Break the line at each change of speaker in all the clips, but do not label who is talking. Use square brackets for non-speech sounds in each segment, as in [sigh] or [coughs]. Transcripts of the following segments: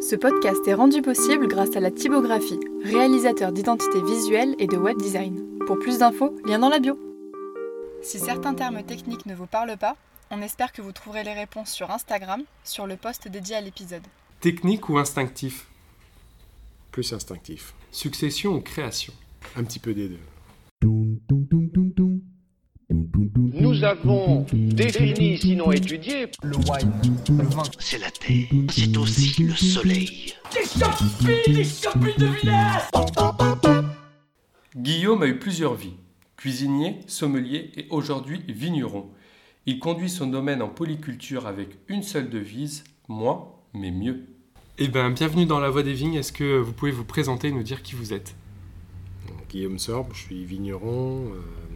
Ce podcast est rendu possible grâce à la typographie, réalisateur d'identité visuelle et de web design. Pour plus d'infos, lien dans la bio. Si certains termes techniques ne vous parlent pas, on espère que vous trouverez les réponses sur Instagram, sur le post dédié à l'épisode.
Technique ou instinctif?
Plus instinctif.
Succession ou création?
Un petit peu des deux.
Nous avons défini, sinon étudié,
le wine, le vin.
C'est la terre, c'est aussi le soleil.
Des champis, des champis de vinaigre
Guillaume a eu plusieurs vies. Cuisinier, sommelier et aujourd'hui vigneron. Il conduit son domaine en polyculture avec une seule devise, moins mais mieux. Eh bien, bienvenue dans La Voix des Vignes. Est-ce que vous pouvez vous présenter et nous dire qui vous êtes?
Guillaume Sorbe, je suis vigneron. Euh,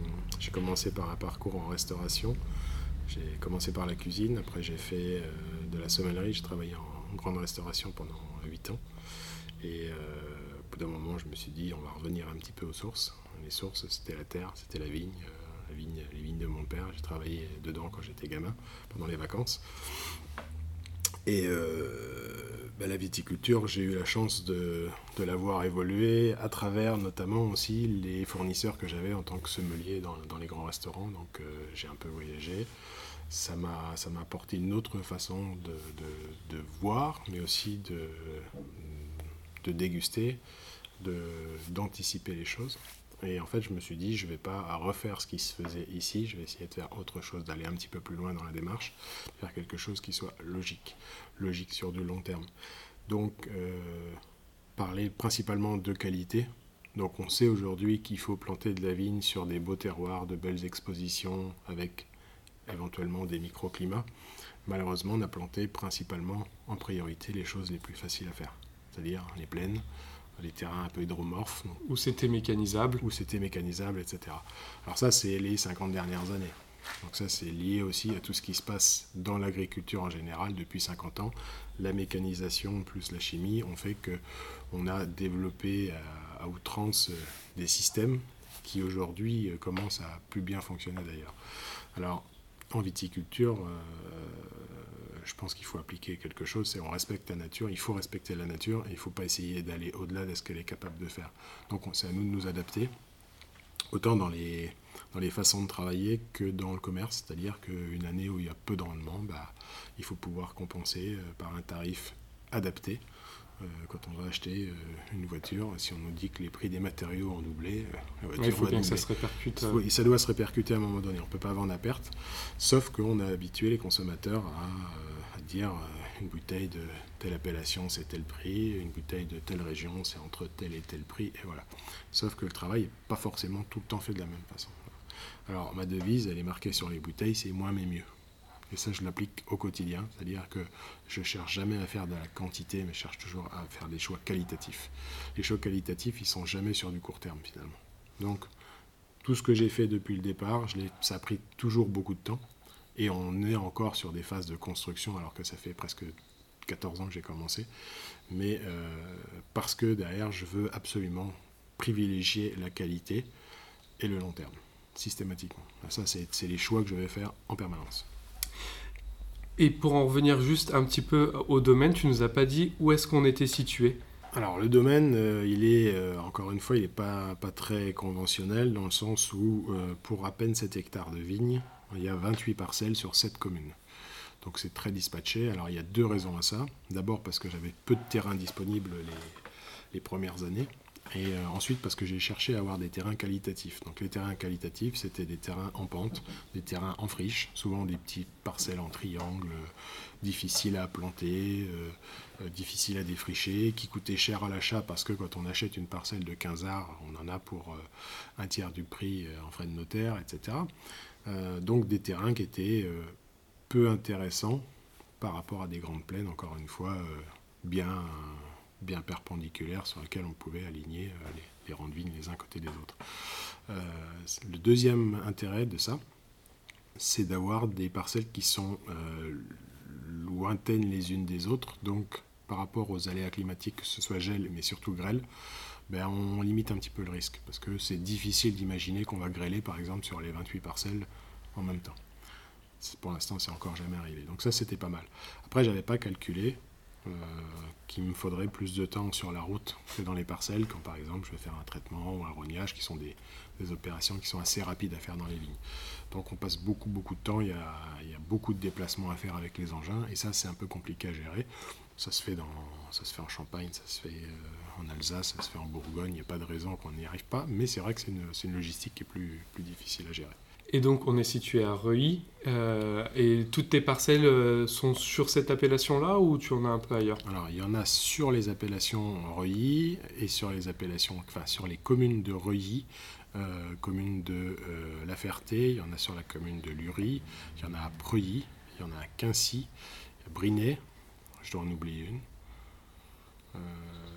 j'ai commencé par un parcours en restauration. J'ai commencé par la cuisine, après j'ai fait euh, de la sommellerie, j'ai travaillé en grande restauration pendant 8 ans. Et euh, au bout d'un moment, je me suis dit, on va revenir un petit peu aux sources. Les sources, c'était la terre, c'était la vigne, euh, la vigne, les vignes de mon père. J'ai travaillé dedans quand j'étais gamin, pendant les vacances. Et bah, la viticulture, j'ai eu la chance de, de la voir évoluer à travers notamment aussi les fournisseurs que j'avais en tant que sommelier dans, dans les grands restaurants. Donc euh, j'ai un peu voyagé. Ça m'a, ça m'a apporté une autre façon de, de, de, voir, mais aussi de, de déguster, de, d'anticiper les choses. Et en fait, je me suis dit, je ne vais pas refaire ce qui se faisait ici, je vais essayer de faire autre chose, d'aller un petit peu plus loin dans la démarche, faire quelque chose qui soit logique, logique sur du long terme. Donc, euh, parler principalement de qualité. Donc, on sait aujourd'hui qu'il faut planter de la vigne sur des beaux terroirs, de belles expositions, avec éventuellement des microclimats. Malheureusement, on a planté principalement en priorité les choses les plus faciles à faire, c'est-à-dire les plaines, les terrains un peu hydromorphes.
Où c'était mécanisable.
Où c'était mécanisable, etc. Alors ça, c'est les 50 dernières années. Donc ça, c'est lié aussi à tout ce qui se passe dans l'agriculture en général depuis 50 ans. La mécanisation plus la chimie ont fait que on a développé à, à outrance euh, des systèmes qui aujourd'hui euh, commencent à plus bien fonctionner d'ailleurs. Alors, en viticulture, euh, je pense qu'il faut appliquer quelque chose, c'est on respecte la nature, il faut respecter la nature et il ne faut pas essayer d'aller au-delà de ce qu'elle est capable de faire. Donc c'est à nous de nous adapter, autant dans les, dans les façons de travailler que dans le commerce, c'est-à-dire qu'une année où il y a peu de rendement, bah, il faut pouvoir compenser par un tarif adapté. Euh, quand on va acheter euh, une voiture, si on nous dit que les prix des matériaux ont doublé, euh, la voiture
Ouais, il faut
va
bien que ça se répercute.
Ça doit se répercuter à un moment donné. On ne peut pas vendre à perte, sauf qu'on a habitué les consommateurs euh, à dire euh, une bouteille de telle appellation c'est tel prix, une bouteille de telle région c'est entre tel et tel prix, et voilà. Sauf que le travail n'est pas forcément tout le temps fait de la même façon. Alors ma devise, elle est marquée sur les bouteilles, c'est moins mais mieux. Et ça, je l'applique au quotidien, c'est-à-dire que je cherche jamais à faire de la quantité, mais je cherche toujours à faire des choix qualitatifs. Les choix qualitatifs, ils sont jamais sur du court terme finalement. Donc, tout ce que j'ai fait depuis le départ, ça a pris toujours beaucoup de temps. Et on est encore sur des phases de construction, alors que ça fait presque 14 ans que j'ai commencé. Mais euh, parce que derrière, je veux absolument privilégier la qualité et le long terme, systématiquement. Ça, c'est les choix que je vais faire en permanence.
Et pour en revenir juste un petit peu au domaine, tu nous as pas dit où est-ce qu'on était situé?
Alors le domaine, euh, il est, euh, encore une fois, il n'est pas, pas très conventionnel dans le sens où euh, pour à peine 7 hectares de vignes, il y a 28 parcelles sur 7 communes. Donc c'est très dispatché. Alors il y a deux raisons à ça. D'abord parce que j'avais peu de terrain disponible les, les premières années. Et euh, ensuite parce que j'ai cherché à avoir des terrains qualitatifs. Donc les terrains qualitatifs, c'était des terrains en pente, des terrains en friche, souvent des petites parcelles en triangle, euh, difficiles à planter, euh, difficiles à défricher, qui coûtaient cher à l'achat parce que quand on achète une parcelle de 15 arts, on en a pour un tiers du prix en frais de notaire, etc. Donc des terrains qui étaient peu intéressants par rapport à des grandes plaines, encore une fois, bien, bien perpendiculaires sur lesquelles on pouvait aligner euh, les, les rangs vignes les uns côté des autres. Euh, le deuxième intérêt de ça, c'est d'avoir des parcelles qui sont euh, lointaines les unes des autres, donc par rapport aux aléas climatiques, que ce soit gel, mais surtout grêle, ben, on limite un petit peu le risque, parce que c'est difficile d'imaginer qu'on va grêler, par exemple, sur les 28 parcelles en même temps. Pour l'instant, c'est encore jamais arrivé. Donc ça, c'était pas mal. Après, j'avais pas calculé qu'il me faudrait plus de temps sur la route que dans les parcelles, quand par exemple je vais faire un traitement ou un rognage, qui sont des, des opérations qui sont assez rapides à faire dans les vignes. Donc on passe beaucoup beaucoup de temps, il y, a, il y a beaucoup de déplacements à faire avec les engins, et ça c'est un peu compliqué à gérer. Ça se fait, dans, ça se fait en Champagne, ça se fait euh, en Alsace, ça se fait en Bourgogne, il n'y a pas de raison qu'on n'y arrive pas, mais c'est vrai que c'est une, une logistique qui est plus, plus difficile à gérer.
Et donc on est situé à Reuilly, euh, et toutes tes parcelles euh, sont sur cette appellation-là ou tu en as un peu ailleurs?
Alors il y en a sur les appellations Reuilly et sur les appellations, enfin sur les communes de Reuilly, euh, commune de euh, La Ferté, il y en a sur la commune de Lurie, il y en a à Preuilly, il y en a à Quincy, Brinet, je dois en oublier une,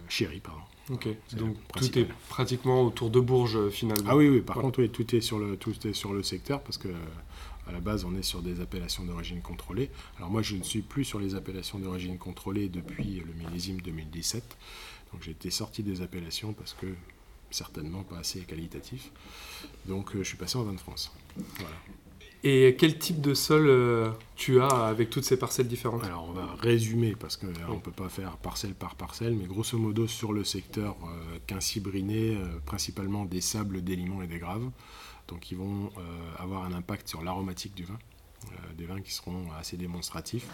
Chéry, pardon.
Ok, donc tout est pratiquement autour de Bourges euh, finalement.
Ah oui, oui, par contre, oui, tout est sur le, tout est sur le secteur parce que à la base, on est sur des appellations d'origine contrôlée. Alors moi, je ne suis plus sur les appellations d'origine contrôlée depuis le millésime 2017. Donc j'ai été sorti des appellations parce que certainement pas assez qualitatif. Donc euh, je suis passé en vin de France. Voilà.
Et quel type de sol euh, tu as avec toutes ces parcelles différentes?
Alors on va résumer parce qu'on ne peut pas faire parcelle par parcelle, mais grosso modo sur le secteur euh, Quincy-Briné, euh, principalement des sables, des limons et des graves. Donc ils vont euh, avoir un impact sur l'aromatique du vin, des vins qui seront assez démonstratifs.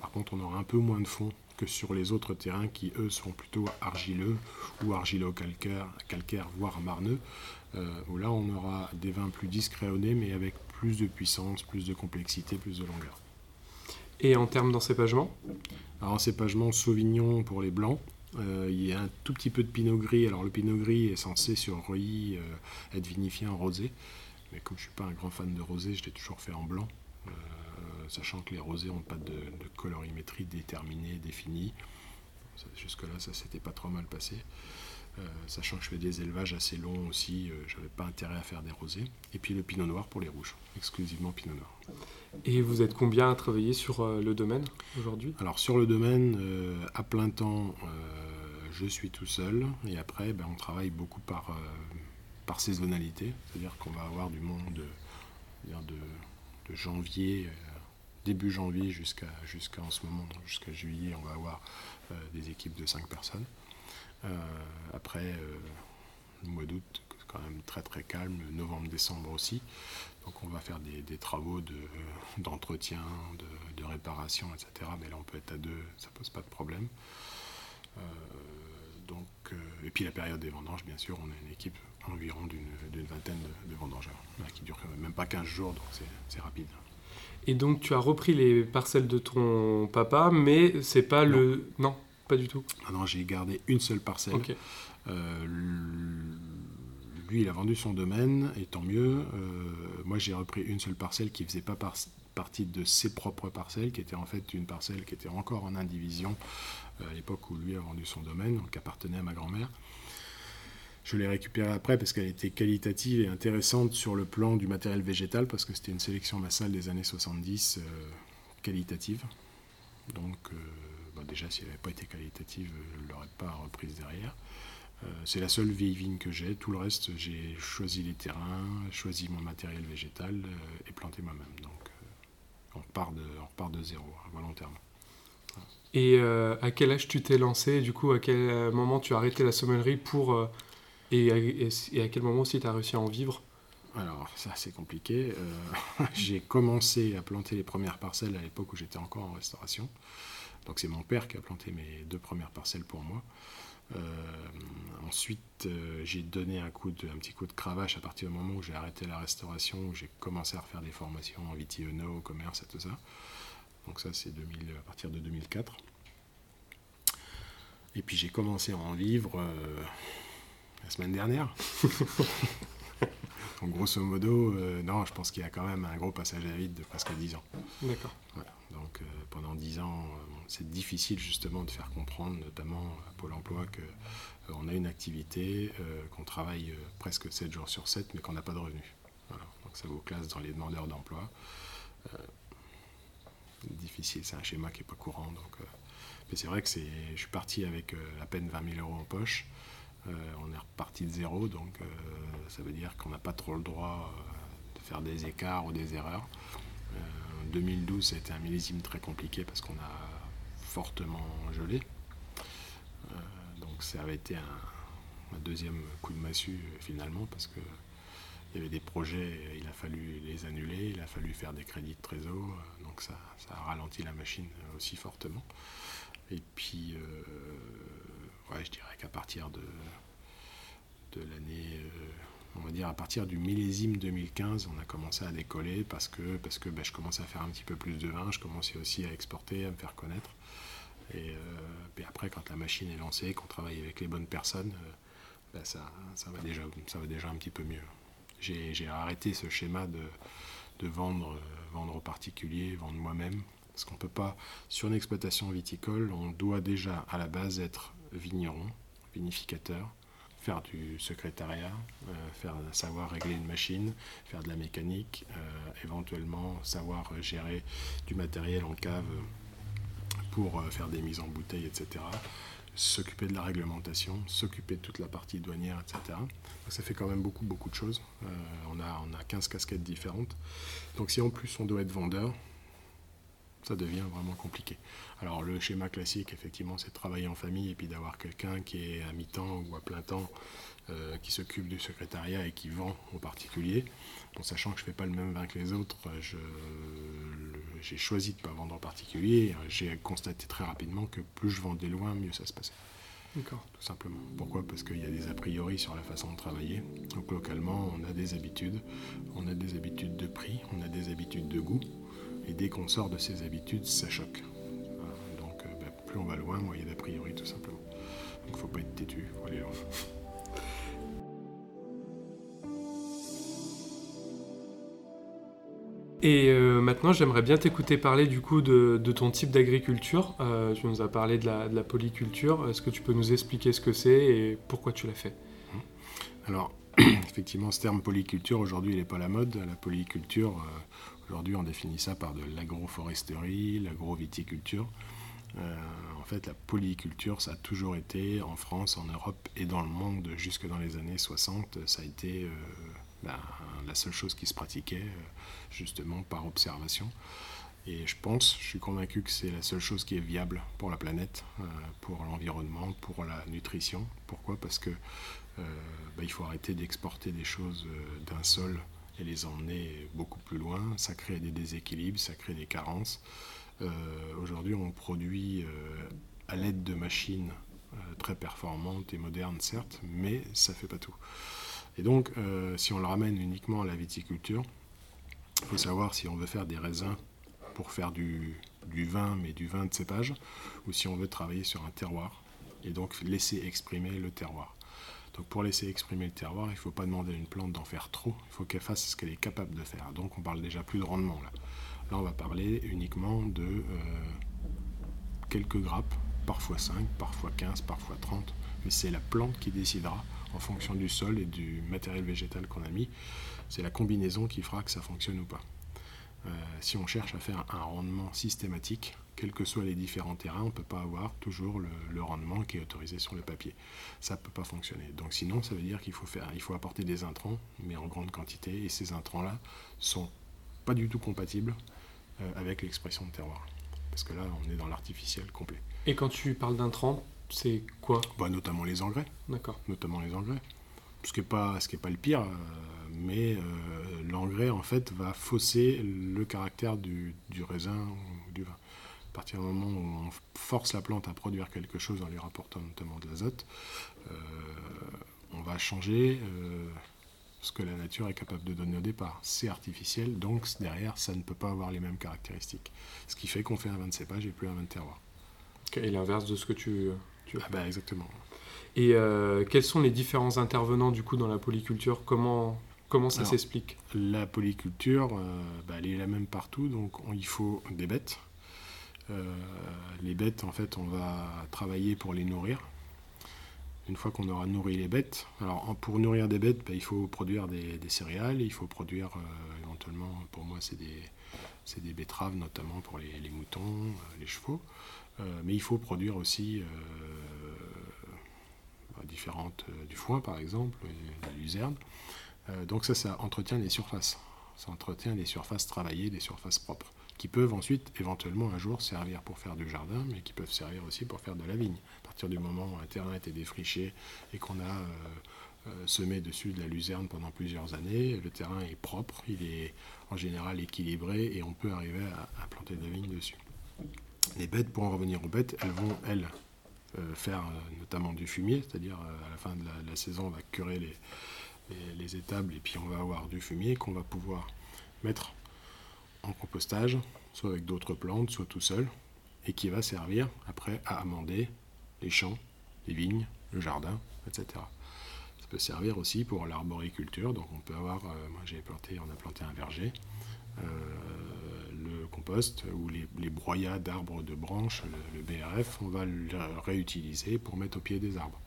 Par contre on aura un peu moins de fond que sur les autres terrains qui eux sont plutôt argileux ou argilo-calcaire, calcaire, voire marneux, où là on aura des vins plus nez mais avec plus de puissance, plus de complexité, plus de longueur.
Et en termes d'encépagement?
Alors, encépagement Sauvignon pour les blancs. Euh, il y a un tout petit peu de pinot gris. Alors, le pinot gris est censé sur Reuilly euh, être vinifié en rosé. Mais comme je ne suis pas un grand fan de rosé, je l'ai toujours fait en blanc. Euh, sachant que les rosés n'ont pas de, de colorimétrie déterminée, définie. Jusque-là, ça s'était pas trop mal passé. Euh, sachant que je fais des élevages assez longs aussi, euh, j'avais pas intérêt à faire des rosés. Et puis le pinot noir pour les rouges, exclusivement pinot noir.
Et vous êtes combien à travailler sur euh, le domaine aujourd'hui?
Alors sur le domaine, euh, à plein temps, euh, je suis tout seul. Et après, ben, on travaille beaucoup par, euh, par saisonnalité. C'est-à-dire qu'on va avoir du monde de, de janvier, début janvier jusqu'à jusqu'à en ce moment, jusqu'à juillet, on va avoir des équipes de 5 personnes. Euh, après, euh, le mois d'août, c'est quand même très très calme. Novembre-décembre aussi. Donc on va faire des, des travaux de, d'entretien, de, de réparation, etc. Mais là on peut être à deux, ça pose pas de problème. Euh, donc, euh, et puis la période des vendanges, bien sûr, on a une équipe environ d'une, vingtaine de, de vendangeurs, là, qui dure même pas 15 jours, donc c'est, c'est rapide.
Et donc tu as repris les parcelles de ton papa, mais c'est pas le... Non, pas du tout.
Ah non, j'ai gardé une seule parcelle. Euh, lui, il a vendu son domaine, et tant mieux. Euh, moi, j'ai repris une seule parcelle qui faisait pas par- partie de ses propres parcelles, qui était en fait une parcelle qui était encore en indivision euh, à l'époque où lui a vendu son domaine, donc qui appartenait à ma grand-mère. Je l'ai récupérée après parce qu'elle était qualitative et intéressante sur le plan du matériel végétal, parce que c'était une sélection massale des années 70 euh, qualitative. Donc, bah, déjà, si elle n'avait pas été qualitative, je ne l'aurais pas reprise derrière. Euh, c'est la seule vieille vigne que j'ai. Tout le reste, j'ai choisi les terrains, choisi mon matériel végétal euh, et planté moi-même. Donc, euh, on, repart de, on repart de zéro, hein, volontairement.
Et euh, à quel âge tu t'es lancé? Du coup, à quel euh, moment tu as arrêté la sommellerie pour... euh, et, à- et- et à quel moment aussi tu as réussi à en vivre?
Alors, ça, c'est compliqué. Euh, [laughs] j'ai commencé à planter les premières parcelles à l'époque où j'étais encore en restauration. Donc, c'est mon père qui a planté mes deux premières parcelles pour moi. Euh, ensuite, euh, j'ai donné un, coup de, un petit coup de cravache à partir du moment où j'ai arrêté la restauration, où j'ai commencé à refaire des formations en vitiono, au commerce et tout ça. Donc ça, c'est 2000 à partir de 2004. Et puis j'ai commencé à en vivre euh, la semaine dernière. [laughs] Donc grosso modo, non, je pense qu'il y a quand même un gros passage à vide de presque 10 ans.
D'accord.
Voilà. Donc euh, pendant 10 ans, euh, c'est difficile justement de faire comprendre, notamment à Pôle Emploi, qu'on a une activité, euh, qu'on travaille euh, presque 7 jours sur 7, mais qu'on n'a pas de revenus. Donc ça vous classe dans les demandeurs d'emploi. Euh, difficile, c'est un schéma qui n'est pas courant. Donc, euh, mais c'est vrai que je suis parti avec euh, à peine 20 000 euros en poche. Euh, on est reparti de zéro, donc euh, ça veut dire qu'on n'a pas trop le droit euh, de faire des écarts ou des erreurs. Euh, 2012, ça a été un millésime très compliqué parce qu'on a fortement gelé. Euh, donc ça avait été un, deuxième coup de massue euh, finalement parce que il y avait des projets, il a fallu les annuler, il a fallu faire des crédits de trésor, euh, donc ça, a ralenti la machine aussi fortement. Et puis, je dirais qu'à partir de, de l'année, on va dire à partir du millésime 2015, on a commencé à décoller parce que, parce que ben, je commençais à faire un petit peu plus de vin, je commençais aussi à exporter, à me faire connaître. Et euh, puis après, quand la machine est lancée, qu'on travaille avec les bonnes personnes, euh, ben, ça, va déjà, un petit peu mieux. J'ai arrêté ce schéma de, de vendre, euh, vendre aux particuliers, vendre moi-même. Parce qu'on ne peut pas, sur une exploitation viticole, on doit déjà à la base être vigneron, vinificateur, faire du secrétariat, euh, faire savoir régler une machine, faire de la mécanique, euh, éventuellement savoir gérer du matériel en cave pour euh, faire des mises en bouteille, etc. S'occuper de la réglementation, s'occuper de toute la partie douanière, etc. Ça fait quand même beaucoup, beaucoup de choses. On, a, on a 15 casquettes différentes. Donc si en plus on doit être vendeur, ça devient vraiment compliqué. Alors le schéma classique, effectivement, c'est de travailler en famille et puis d'avoir quelqu'un qui est à mi-temps ou à plein temps, euh, qui s'occupe du secrétariat et qui vend aux particuliers. En sachant que je ne fais pas le même vin que les autres, le- j'ai choisi de ne pas vendre en particulier. J'ai constaté très rapidement que plus je vendais loin, mieux ça se passait
D'accord.
tout simplement. Pourquoi? Parce qu'il y a des a priori sur la façon de travailler. Donc localement, on a des habitudes, on a des habitudes de prix, on a des habitudes de goût, et dès qu'on sort de ces habitudes, ça choque. Voilà. Donc euh, bah, plus on va loin, moins il y a d'a priori tout simplement. Donc faut pas être têtu, faut aller loin.
Et euh, maintenant, j'aimerais bien t'écouter parler du coup de, de ton type d'agriculture. Euh, tu nous as parlé de la, de la polyculture. Est-ce que tu peux nous expliquer ce que c'est et pourquoi tu l'as fait?
Alors, [clears throat] effectivement, ce terme polyculture, aujourd'hui, il n'est pas la mode. La polyculture, euh, aujourd'hui, on définit ça par de l'agroforesterie, l'agroviticulture. Euh, en fait, la polyculture, ça a toujours été en France, en Europe et dans le monde, jusque dans les années 60, ça a été euh, la seule chose qui se pratiquait, euh, justement par observation. Et je pense, je suis convaincu que c'est la seule chose qui est viable pour la planète, pour l'environnement, pour la nutrition. Pourquoi? Parce que bah, il faut arrêter d'exporter des choses euh, d'un sol et les emmener beaucoup plus loin. Ça crée des déséquilibres, ça crée des carences. Euh, Aujourd'hui, on produit euh, à l'aide de machines euh, très performantes et modernes, certes, mais ça ne fait pas tout. Et donc, euh, si on le ramène uniquement à la viticulture, il faut savoir si on veut faire des raisins pour faire du vin, mais du vin de cépage, ou si on veut travailler sur un terroir, et donc laisser exprimer le terroir. Donc pour laisser exprimer le terroir, il ne faut pas demander à une plante d'en faire trop, il faut qu'elle fasse ce qu'elle est capable de faire. Donc on parle déjà plus de rendement là. Là on va parler uniquement de euh, quelques grappes, parfois 5, parfois 15, parfois 30, mais c'est la plante qui décidera en fonction du sol et du matériel végétal qu'on a mis. C'est la combinaison qui fera que ça fonctionne ou pas. Euh, si on cherche à faire un rendement systématique, quels que soient les différents terrains, on ne peut pas avoir toujours le, le rendement qui est autorisé sur le papier. Ça ne peut pas fonctionner. Donc sinon, ça veut dire qu'il faut, faire, il faut apporter des intrants, mais en grande quantité, et ces intrants-là sont pas du tout compatibles euh, avec l'expression de terroir. Parce que là, on est dans l'artificiel complet.
Et quand tu parles d'intrants, c'est quoi?
Bah, notamment les engrais.
D'accord.
notamment les engrais. Ce qui n'est pas, ce qui est pas le pire, euh, mais euh, l'engrais en fait va fausser le caractère du, du raisin. À partir du moment où on force la plante à produire quelque chose en lui rapportant notamment de l'azote, euh, on va changer euh, ce que la nature est capable de donner au départ. C'est artificiel, donc derrière ça ne peut pas avoir les mêmes caractéristiques. Ce qui fait qu'on fait un vin de cépage et plus un vin de terroir.
Et l'inverse de ce que tu, tu
Ah bah exactement.
Et euh, quels sont les différents intervenants du coup dans la polyculture? Comment, comment ça s'explique?
La polyculture, euh, bah, elle est la même partout, donc on- il faut des bêtes. Euh, les bêtes, en fait, on va travailler pour les nourrir. Une fois qu'on aura nourri les bêtes, alors pour nourrir des bêtes, bah, il faut produire des, céréales, il faut produire euh, éventuellement, pour moi, c'est des, betteraves, notamment pour les, les moutons, euh, les chevaux. Mais il faut produire aussi bah, différentes, du foin, par exemple, de luzerne. Donc ça, ça entretient les surfaces. Ça entretient des surfaces travaillées, des surfaces propres. Qui peuvent ensuite éventuellement un jour servir pour faire du jardin, mais qui peuvent servir aussi pour faire de la vigne. À partir du moment où un terrain a été défriché et qu'on a euh, euh, semé dessus de la luzerne pendant plusieurs années, le terrain est propre, il est en général équilibré et on peut arriver à, planter de la vigne dessus. Les bêtes, pour en revenir aux bêtes, elles vont, elles, euh, faire notamment du fumier, c'est-à-dire à la fin de la, la saison, on va curer les, les- les étables et puis on va avoir du fumier qu'on va pouvoir mettre en compostage, soit avec d'autres plantes, soit tout seul, et qui va servir après à amender les champs, les vignes, le jardin, etc. Ça peut servir aussi pour l'arboriculture, donc on peut avoir, euh, moi j'ai planté, on a planté un verger, euh, le compost ou les, les broyats d'arbres de branches, le, BRF, on va le réutiliser pour mettre au pied des arbres,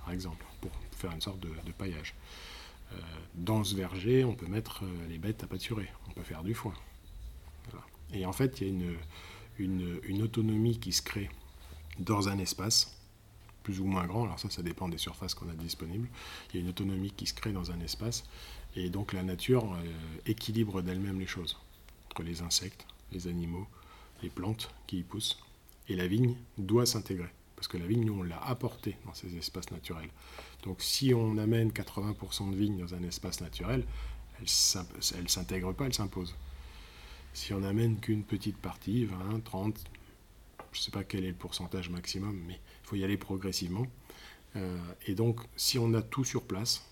par exemple, pour faire une sorte de, paillage. Euh, dans ce verger, on peut mettre les bêtes à pâturer, on peut faire du foin. Et en fait, il y a une autonomie qui se crée dans un espace, plus ou moins grand, alors ça, ça dépend des surfaces qu'on a disponibles. Il y a une autonomie qui se crée dans un espace, et donc la nature euh, équilibre d'elle-même les choses, entre les insectes, les animaux, les plantes qui y poussent. Et la vigne doit s'intégrer, parce que la vigne, nous, on l'a apportée dans ces espaces naturels. Donc si on amène 80% de vigne dans un espace naturel, elle ne s'intègre pas, elle s'impose. Si on amène qu'une petite partie, 20, 30, je ne sais pas quel est le pourcentage maximum, mais il faut y aller progressivement. Euh, et donc, si on a tout sur place,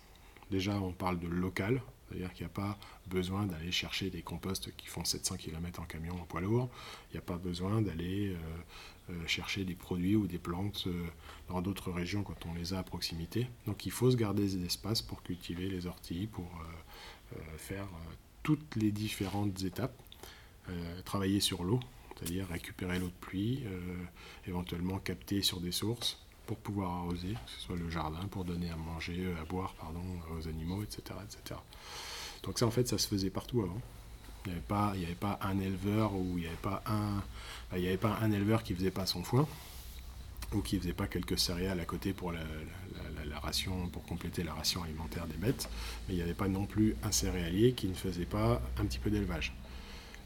déjà on parle de local, c'est-à-dire qu'il n'y a pas besoin d'aller chercher des composts qui font 700 km en camion en poids lourd, il n'y a pas besoin d'aller euh, euh, chercher des produits ou des plantes dans d'autres régions quand on les a à proximité. Donc il faut se garder des espaces pour cultiver les orties, pour faire toutes les différentes étapes, travailler sur l'eau, c'est-à-dire récupérer l'eau de pluie, euh, éventuellement capter sur des sources pour pouvoir arroser, que ce soit le jardin, pour donner à manger, euh, à boire pardon, aux animaux, etc., etc. Donc ça, en fait, ça se faisait partout avant. Il n'y avait, pas- un éleveur ou il n'y avait avait pas un éleveur qui faisait pas son foin ou qui faisait pas quelques céréales à côté pour la ration, pour compléter la ration alimentaire des bêtes. Mais il n'y avait pas non plus un céréalier qui ne faisait pas un petit peu d'élevage.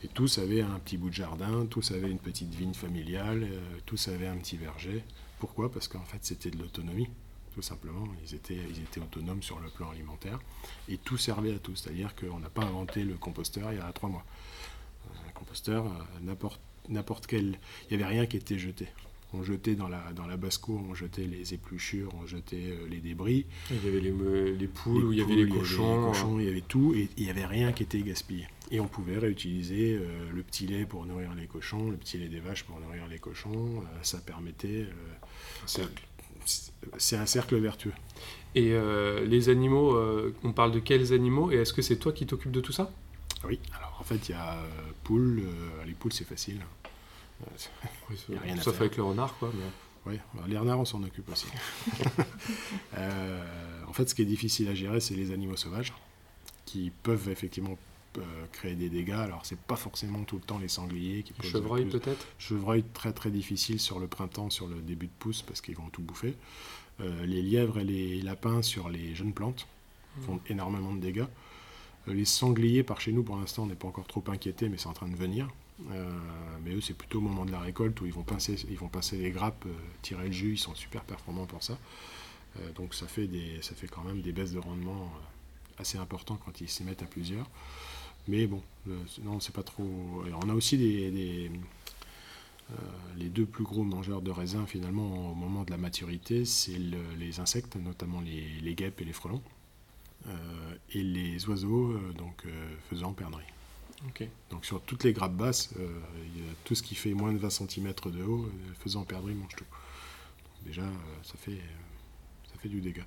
Et tous avaient un petit bout de jardin, tous avaient une petite vigne familiale, euh, tous avaient un petit verger. Pourquoi? Parce qu'en fait, c'était de l'autonomie, tout simplement. Ils étaient, autonomes sur le plan alimentaire. Et tout servait à tout. C'est-à-dire qu'on n'a pas inventé le composteur il y a trois mois. Un composteur, euh, n'importe quel... Il n'y avait rien qui était jeté. On jetait dans la, dans la basse-cour, on jetait les épluchures, on jetait euh, les débris.
Il y avait les, les poules,
Les
il y avait les cochons.
cochons, il y avait tout, et il n'y avait rien qui était gaspillé. Et on pouvait réutiliser euh, le petit lait pour nourrir les cochons, le petit lait des vaches pour nourrir les cochons. euh, ça permettait. euh, c'est- c'est un cercle vertueux.
Et les animaux, on parle de quels animaux Et est-ce que c'est toi qui t'occupes de tout ça?
Oui, alors en fait, il y a poules. les poules, c'est facile. A rien à
Sauf
faire.
avec le renard, quoi. mais-
Oui, bah, les renards, on s'en occupe aussi. [laughs] Euh, en fait, ce qui est difficile à gérer, c'est les animaux sauvages, qui peuvent effectivement euh, créer des dégâts. Alors, c'est pas forcément tout le temps les sangliers qui posent
Chevreuil,
plus-
peut-être?
Chevreuil très très difficile sur le printemps, sur le début de pousse, parce qu'ils vont tout bouffer. Euh, les lièvres et les lapins sur les jeunes plantes font énormément de dégâts. Euh, les sangliers, par chez nous, pour l'instant, on n'est pas encore trop inquiétés, mais c'est en train de venir. Euh, mais eux, c'est plutôt au moment de la récolte où ils vont pincer, les grappes, euh, tirer le jus, ils sont super performants pour ça. Euh, donc ça fait, des, ça fait quand même des baisses de rendement assez importantes quand ils s'y mettent à plusieurs. Mais bon, c'est pas trop. on a aussi des, les deux plus gros mangeurs de raisins finalement au moment de la maturité, c'est le- les insectes, notamment les, guêpes et les frelons, et les oiseaux, donc faisant perdrix.
Ok.
Donc sur toutes les grappes basses, euh, il tout ce qui fait moins de 20 cm de haut, euh, faisant perdrix mange tout. Déjà, euh, ça, fait, ça fait du dégât.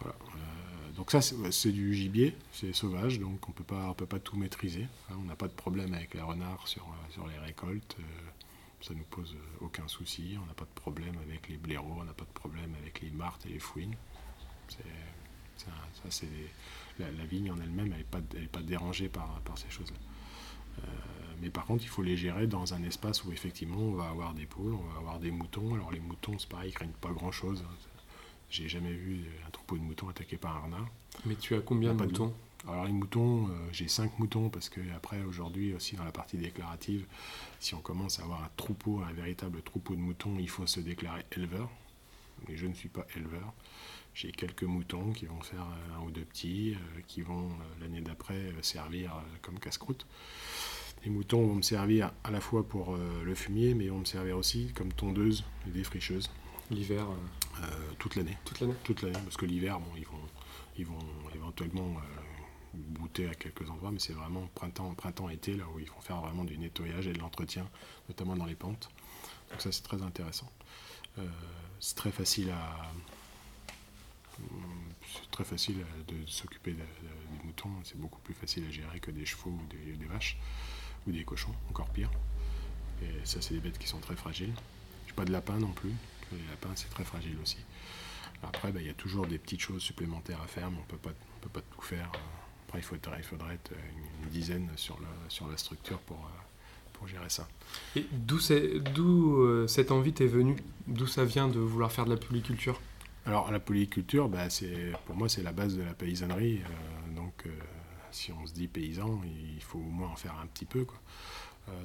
Voilà. Donc ça, c'est du gibier, c'est sauvage, donc on on peut pas tout maîtriser. hein. on n'a pas de problème avec les renards sur, sur les récoltes. ça nous pose aucun souci. On n'a pas de problème avec les blaireaux, on n'a pas de problème avec les martes et les fouines. Ça, c'est la, vigne en elle-même, elle n'est pas, pas dérangée par, par ces choses-là. Euh, mais par contre, il faut les gérer dans un espace où effectivement on va avoir des poules, on va avoir des moutons. Alors les moutons, c'est pareil, ils craignent pas grand-chose. hein. J'ai jamais vu un troupeau de moutons attaqué par un renard.
Mais tu as combien de moutons
Alors les moutons, euh, j'ai 5 moutons parce que après aujourd'hui aussi dans la partie déclarative, si on commence à avoir un troupeau, un véritable troupeau de moutons, il faut se déclarer éleveur. Mais je ne suis pas éleveur. J'ai quelques moutons qui vont faire un ou deux petits, euh, qui vont euh, l'année d'après euh, servir euh, comme casse-croûte. Les moutons vont me servir à la fois pour euh, le fumier, mais ils vont me servir aussi comme tondeuse et défricheuse
L'hiver, euh,
euh, toute l'année.
toute l'année
Toute l'année, parce que l'hiver, bon, ils vont, ils vont éventuellement euh, brouter à quelques endroits, mais c'est vraiment printemps, printemps, été, là où ils vont faire vraiment du nettoyage et de l'entretien, notamment dans les pentes. Donc ça, c'est très intéressant. Euh, c'est très facile à, c'est très facile de s'occuper de- de- des moutons. C'est beaucoup plus facile à gérer que des chevaux ou des, vaches ou des cochons, encore pire. Et ça, c'est des bêtes qui sont très fragiles. J'ai pas de lapin non plus. Les lapins, c'est très fragile aussi. Après, bah, il y a toujours des petites choses supplémentaires à faire, mais on peut pas, peut pas tout faire. Après, il faudrait, il faudrait être une, une dizaine sur la, sur la structure pour, euh, pour gérer ça.
Et d'où euh, cette envie t'est venue? D'où ça vient de vouloir faire de la polyculture?
Alors la polyculture, bah, c'est, pour moi, c'est la base de la paysannerie. euh, donc euh, si on se dit paysan, il faut au moins en faire un petit peu. Quoi.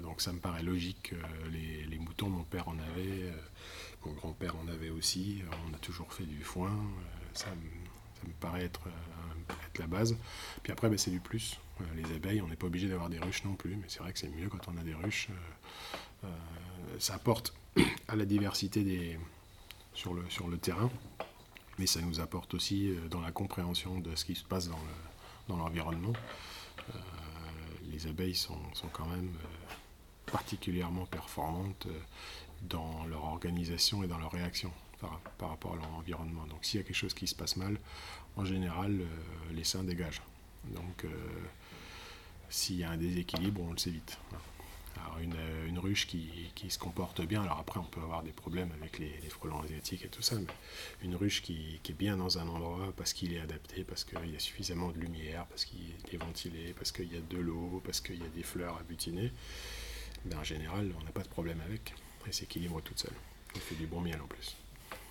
Donc ça me paraît logique. les, les moutons, mon père en avait, mon grand-père en avait aussi. on a toujours fait du foin. ça, me, ça me paraît être, être la base. Puis après, bah, c'est du plus. Euh, les abeilles, on n'est pas obligé d'avoir des ruches non plus, mais c'est vrai que c'est mieux quand on a des ruches. euh, euh, ça apporte à la diversité sur, le, terrain mais ça nous apporte aussi dans la compréhension de ce qui se passe dans le- dans l'environnement. Les abeilles sont, sont quand même particulièrement performantes dans leur organisation et dans leur réaction par, rapport à leur environnement. Donc s'il y a quelque chose qui se passe mal, en général, euh, les seins dégagent. Donc euh, s'il y a un déséquilibre, on le sait vite. Alors une, euh, ruche qui, se comporte bien, alors après on peut avoir des problèmes avec les, frelons asiatiques et tout ça, mais une ruche qui, qui est bien dans un endroit parce qu'il est adapté, parce qu'il y a suffisamment de lumière, parce qu'il est ventilé, parce qu'il y a de l'eau, parce qu'il y a des fleurs à butiner, ben en général on n'a pas de problème avec. Elle s'équilibre toute seule. Elle fait du bon miel en plus.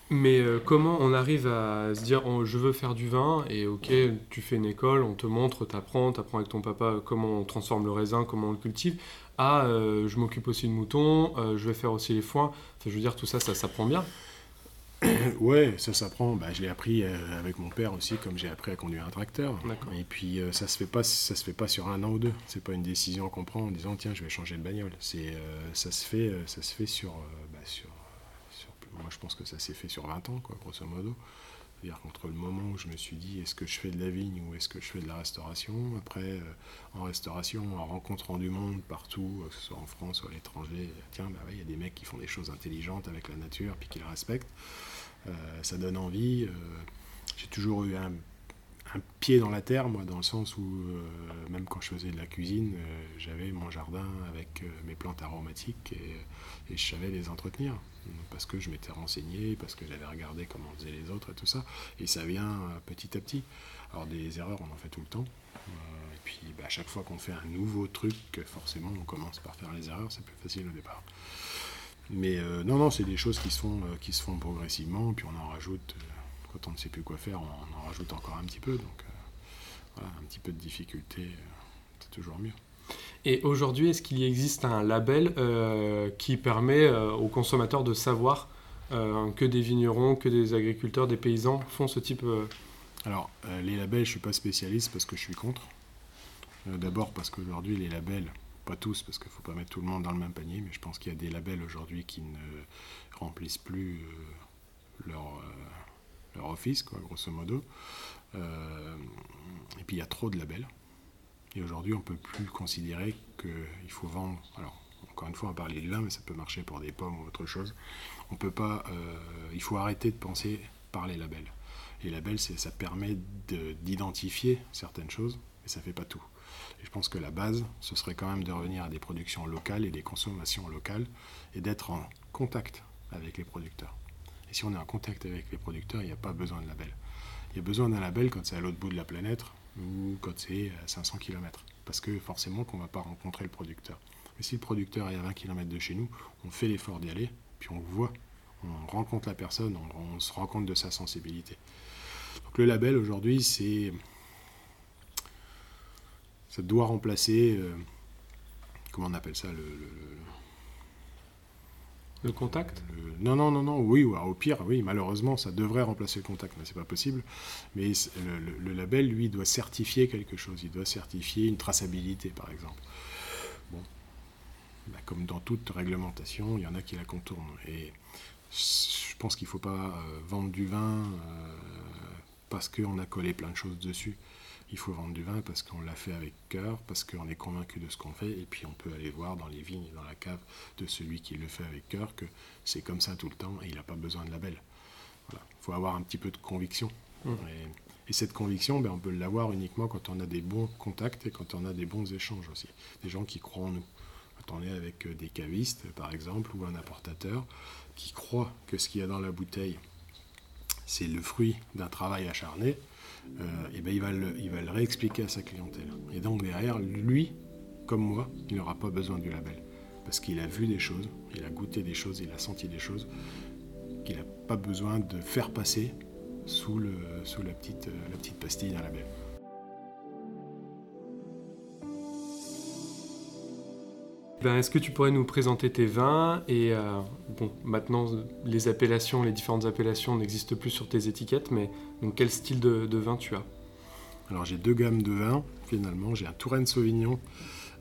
Mais euh, comment on arrive à se dire oh, je veux faire du vin et ok tu fais une école, on te montre, t'apprends, t'apprends avec ton papa comment on transforme le raisin, comment on le cultive. Ah euh, je m'occupe aussi de moutons, euh, je vais faire aussi les foins. Enfin, je veux dire tout ça, ça s'apprend bien. [coughs]
Ouais, ça s'apprend. Bah, je l'ai appris avec mon père aussi, comme j'ai appris à conduire un tracteur. Et puis ça se fait pas, ça se fait pas sur un an ou deux. C'est pas une décision qu'on prend en disant tiens je vais changer de bagnole. C'est ça se fait, ça se fait sur, euh, bah, sur, sur- moi je pense que ça s'est fait sur 20 ans quoi, grosso modo. C'est-à-dire qu'entre le moment où je me suis dit est-ce que je fais de la vigne ou est-ce que je fais de la restauration, après euh, en restauration, en rencontrant du monde partout, euh, que ce soit en France ou à l'étranger, tiens bah il y a des mecs qui font des choses intelligentes avec la nature puis qui la respectent. Euh, ça donne envie. j'ai toujours eu un, pied dans la terre, moi, dans le sens où, euh, même quand je faisais de la cuisine, euh, j'avais mon jardin avec euh, mes plantes aromatiques et, je savais les entretenir. Parce que je m'étais renseigné, parce que j'avais regardé comment faisaient les autres et tout ça. Et ça vient petit à petit. Alors, des erreurs, on en fait tout le temps. Et puis, bah, à chaque fois qu'on fait un nouveau truc, forcément, on commence par faire les erreurs. C'est plus facile au départ. Mais non, non, c'est des choses qui se font, progressivement, puis on en rajoute, quand on ne sait plus quoi faire, on, en rajoute encore un petit peu. Donc euh, voilà, un petit peu de difficulté, euh, c'est toujours mieux.
Et aujourd'hui, est-ce qu'il existe un label euh, qui permet euh, aux consommateurs de savoir euh, que des vignerons, que des agriculteurs, des paysans font ce type
Alors, les labels, je ne suis pas spécialiste parce que je suis contre. D'abord parce qu'aujourd'hui, les labels, pas tous, parce qu'il ne faut pas mettre tout le monde dans le même panier, mais je pense qu'il y a des labels aujourd'hui qui ne remplissent plus leur, office, grosso modo. Euh, et puis, il y a trop de labels. Et aujourd'hui, on ne peut plus considérer qu'il faut vendre. Alors, encore une fois, on parlait du vin, mais ça peut marcher pour des pommes ou autre chose. On peut pas. euh, il faut arrêter de penser par les labels. Les labels, ça permet de- d'identifier certaines choses, mais ça fait pas tout. Et je pense que la base, ce serait quand même de revenir à des productions locales et des consommations locales et d'être en contact avec les producteurs. Et si on est en contact avec les producteurs, il n'y a pas besoin de label. Il y a besoin d'un label quand c'est à l'autre bout de la planète ou quand c'est à 500 km. Parce que forcément qu'on ne va pas rencontrer le producteur. Mais si le producteur est à 20 km de chez nous, on fait l'effort d'y aller, puis on voit, on rencontre la personne, on, se rend compte de sa sensibilité. Donc le label aujourd'hui, c'est ça doit remplacer, euh, comment on appelle ça, Le
contact?
Le- non, non, non, non, oui, ou alors au pire, oui, malheureusement, ça devrait remplacer le contact, mais c'est pas possible. Mais le, le- le label, lui, doit certifier quelque chose. Il doit certifier une traçabilité, par exemple. Bon, Bah, comme dans toute réglementation, il y en a qui la contournent. Et je pense qu'il faut pas euh, vendre du vin euh, parce qu'on a collé plein de choses dessus. Il faut vendre du vin parce qu'on l'a fait avec cœur, parce qu'on est convaincu de ce qu'on fait, et puis on peut aller voir dans les vignes et dans la cave de celui qui le fait avec cœur que c'est comme ça tout le temps et il n'a pas besoin de label. Voilà. Il faut avoir un petit peu de conviction.
Mm.
Et, et cette conviction, ben, on peut l'avoir uniquement quand on a des bons contacts et quand on a des bons échanges aussi. Des gens qui croient en nous. Quand on est avec euh, des cavistes, par exemple, ou un importateur, qui croit que ce qu'il y a dans la bouteille, c'est le fruit d'un travail acharné, et ben il, va le, il va le réexpliquer à sa clientèle. Et donc derrière, lui, comme moi, il n'aura pas besoin du label. Parce qu'il a vu des choses, il a goûté des choses, il a senti des choses qu'il n'a pas besoin de faire passer sous la, petite, euh, la petite pastille d'un label.
Ben, Est-ce que tu pourrais nous présenter tes vins Et euh, bon, maintenant, les appellations, les différentes appellations n'existent plus sur tes étiquettes, mais donc quel style de, vin tu as?
Alors j'ai deux gammes de vins, finalement. J'ai un Touraine Sauvignon.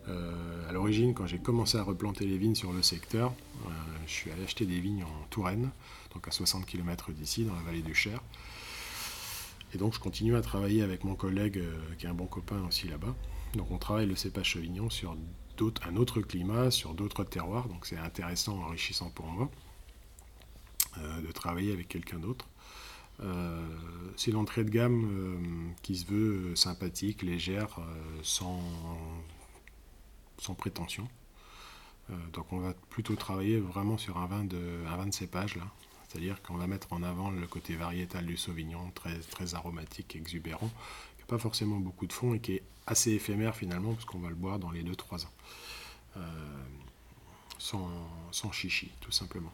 Euh, à l'origine, quand j'ai commencé à replanter les vignes sur le secteur, euh, je suis allé acheter des vignes en Touraine, donc à 60 km d'ici, dans la vallée du Cher. Et donc je continue à travailler avec mon collègue, euh, qui est un bon copain aussi là-bas. Donc on travaille le cépage Sauvignon sur un autre climat, sur d'autres terroirs. Donc c'est intéressant, enrichissant pour moi euh, de travailler avec quelqu'un d'autre. Euh, c'est l'entrée de gamme euh, qui se veut sympathique, légère, sans, sans prétention. Donc on va plutôt travailler vraiment sur un vin de, un vin de cépage, là. C'est-à-dire qu'on va mettre en avant le côté variétal du Sauvignon, très, très aromatique, exubérant, pas forcément beaucoup de fond et qui est assez éphémère finalement, parce qu'on va le boire dans les 2-3 ans. Euh, sans, sans chichi, tout simplement.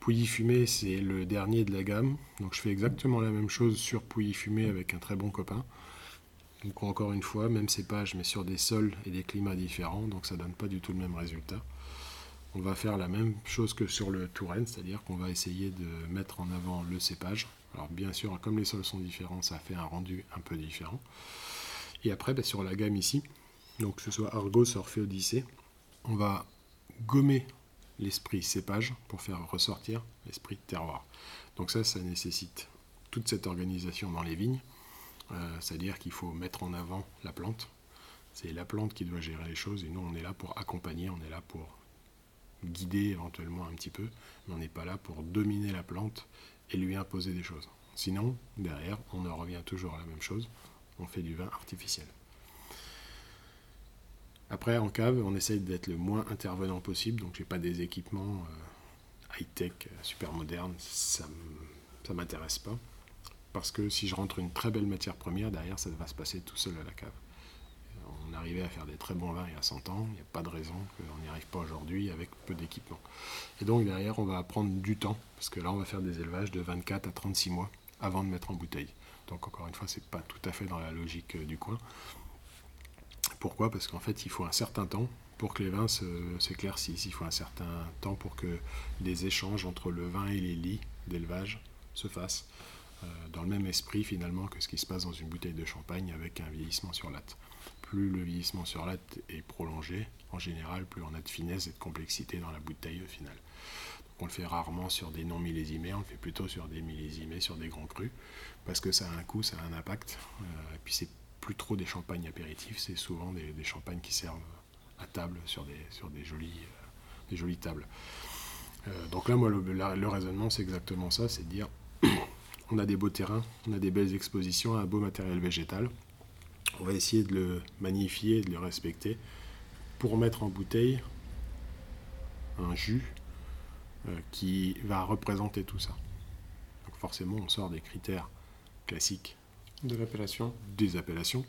Pouilly fumé, c'est le dernier de la gamme. Donc je fais exactement la même chose sur Pouilly fumé avec un très bon copain. Donc encore une fois, même cépage, mais sur des sols et des climats différents, donc ça donne pas du tout le même résultat. On va faire la même chose que sur le Touraine, c'est-à-dire qu'on va essayer de mettre en avant le cépage. Alors bien sûr, comme les sols sont différents, ça fait un rendu un peu différent. Et après, ben, sur la gamme ici, donc que ce soit Argos, Orphée, Odyssée, on va gommer l'esprit cépage pour faire ressortir l'esprit terroir. Donc ça, ça nécessite toute cette organisation dans les vignes, euh, c'est-à-dire qu'il faut mettre en avant la plante. C'est la plante qui doit gérer les choses et nous, on est là pour accompagner, on est là pour guider éventuellement un petit peu, mais on n'est pas là pour dominer la plante et lui imposer des choses. Sinon, derrière, on en revient toujours à la même chose, on fait du vin artificiel. Après, en cave, on essaye d'être le moins intervenant possible, donc j'ai pas des équipements euh, high-tech, euh, super modernes, ça ça m'intéresse pas. Parce que si je rentre une très belle matière première, derrière, ça va se passer tout seul à la cave. On arrivait à faire des très bons vins il y a 100 ans, il n'y a pas de raison qu'on n'y arrive pas aujourd'hui avec peu d'équipement. Et donc derrière, on va prendre du temps, parce que là, on va faire des élevages de 24 à 36 mois avant de mettre en bouteille. Donc encore une fois, c'est pas tout à fait dans la logique euh, du coin. Pourquoi? Parce qu'en fait, il faut un certain temps pour que les vins se- s'éclaircissent. Il faut un certain temps pour que les échanges entre le vin et les lits d'élevage se fassent euh, dans le même esprit finalement que ce qui se passe dans une bouteille de champagne avec un vieillissement sur latte. Plus le vieillissement sur latte est prolongé, en général, plus on a de finesse et de complexité dans la bouteille au final. Donc on le fait rarement sur des non millésimés, on le fait plutôt sur des millésimés, sur des grands crus, parce que ça a un coût, ça a un impact. Euh, et puis c'est plus trop des champagnes apéritifs, c'est souvent des, champagnes qui servent à table sur des, sur des, jolies, euh, des jolies tables. Euh, donc là, moi, le, le raisonnement, c'est exactement ça, c'est de dire, [coughs] on a des beaux terrains, on a des belles expositions, un beau matériel végétal, on va essayer de le magnifier, de le respecter, pour mettre en bouteille un jus euh, qui va représenter tout ça. Donc forcément, on sort des critères classiques
De l'appellation
des appellations.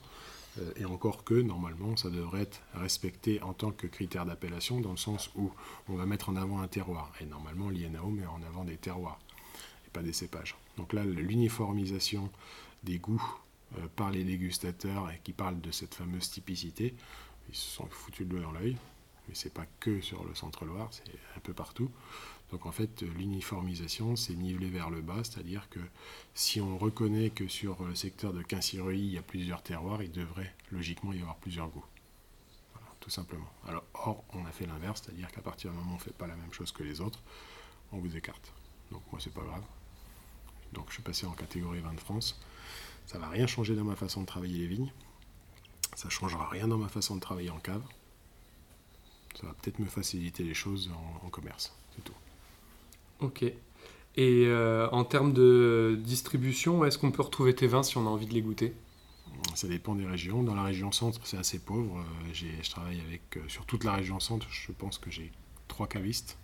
Euh, et encore que, normalement, ça devrait être respecté en tant que critère d'appellation, dans le sens où on va mettre en avant un terroir. Et normalement, l'INAO met en avant des terroirs, et pas des cépages. Donc là, l'uniformisation des goûts par les dégustateurs et qui parlent de cette fameuse typicité, ils se sont foutus de l'eau dans l'œil. Mais c'est pas que sur le centre-Loire, c'est un peu partout. Donc en fait, l'uniformisation, c'est nivelé vers le bas, c'est-à-dire que si on reconnaît que sur le secteur de Quincy-Reuilly, il y a plusieurs terroirs, il devrait logiquement y avoir plusieurs goûts. Tout simplement. Alors, or, on a fait l'inverse, c'est-à-dire qu'à partir du moment où on ne fait pas la même chose que les autres, on vous écarte. Donc moi, c'est pas grave. Donc je suis passé en catégorie 20 de France. Ça va rien changer dans ma façon de travailler les vignes. Ça changera rien dans ma façon de travailler en cave. Ça va peut-être me faciliter les choses en, en commerce, c'est tout.
Ok. Et euh, en termes de distribution, est-ce qu'on peut retrouver tes vins si on a envie de les goûter?
Ça dépend des régions. Dans la région centre, c'est assez pauvre. Euh, je travaille avec, euh, sur toute la région centre, je pense que j'ai trois cavistes,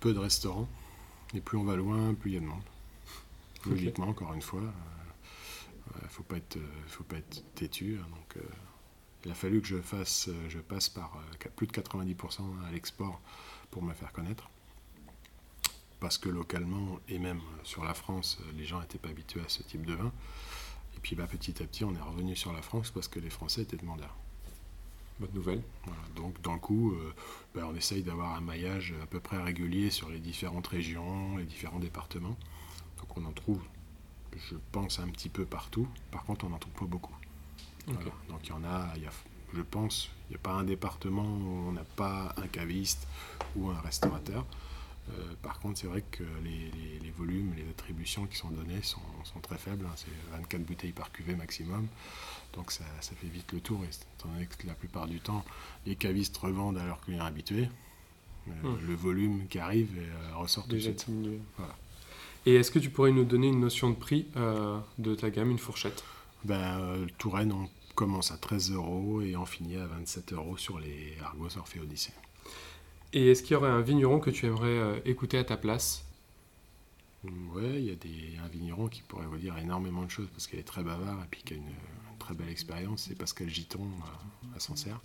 peu de restaurants. Et plus on va loin, plus il y a de monde. Logiquement, encore une fois, il ne faut, pas être, euh, faut pas être têtu. hein, donc, euh, il a fallu que je, fasse, euh, je passe par plus de 90% à l'export pour me faire connaître. Parce que localement, et même sur la France, les gens n'étaient pas habitués à ce type de vin. Et puis bah, petit à petit, on est revenu sur la France parce que les Français étaient demandeurs.
Bonne nouvelle.
Voilà, donc dans le coup, euh, ben, on essaye d'avoir un maillage à peu près régulier sur les différentes régions, les différents départements. Donc on en trouve, je pense, un petit peu partout. Par contre, on n'en trouve pas beaucoup. Voilà. Donc il y en a, il y a, je pense, il n'y a pas un département où on n'a pas un caviste ou un restaurateur. Euh, par contre, c'est vrai que les, les- les volumes, les attributions qui sont données sont, sont très faibles. hein. C'est 24 bouteilles par cuvée maximum. Donc ça, ça fait vite le tour. Et étant donné que la plupart du temps, les cavistes revendent à leurs clients habitués, euh,
Hmm.
le volume qui arrive euh, ressort tout de
Déjà
suite. Voilà.
Et est-ce que tu pourrais nous donner une notion de prix euh, de ta gamme, une fourchette?
Ben, euh, Touraine, on commence à 13 euros et on finit à 27 euros sur les Argos Orphée Odyssée.
Et est-ce qu'il y aurait un vigneron que tu aimerais euh, écouter à ta place?
Ouais, il y a des, un vigneron qui pourrait vous dire énormément de choses parce qu'elle est très bavard et puis qui a une, une très belle expérience. C'est Pascal Giton à, à Sancerre.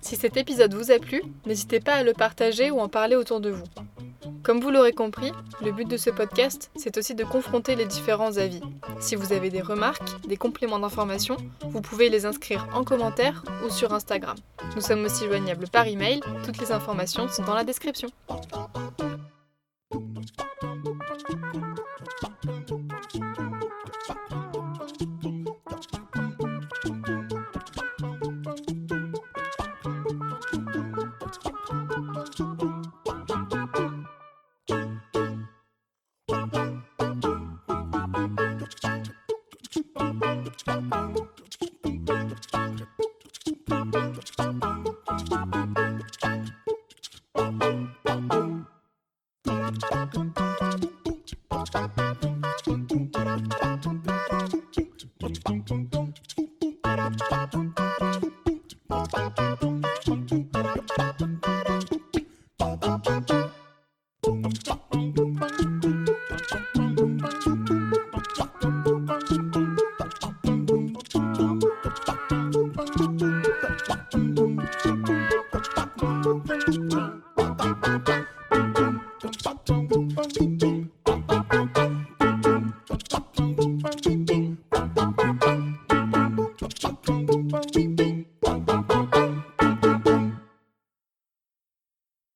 Si cet épisode vous a plu, n'hésitez pas à le partager ou en parler autour de vous. Comme vous l'aurez compris, le but de ce podcast, c'est aussi de confronter les différents avis. Si vous avez des remarques, des compléments d'information, vous pouvez les inscrire en commentaire ou sur Instagram. Nous sommes aussi joignables par email, toutes les informations sont dans la description.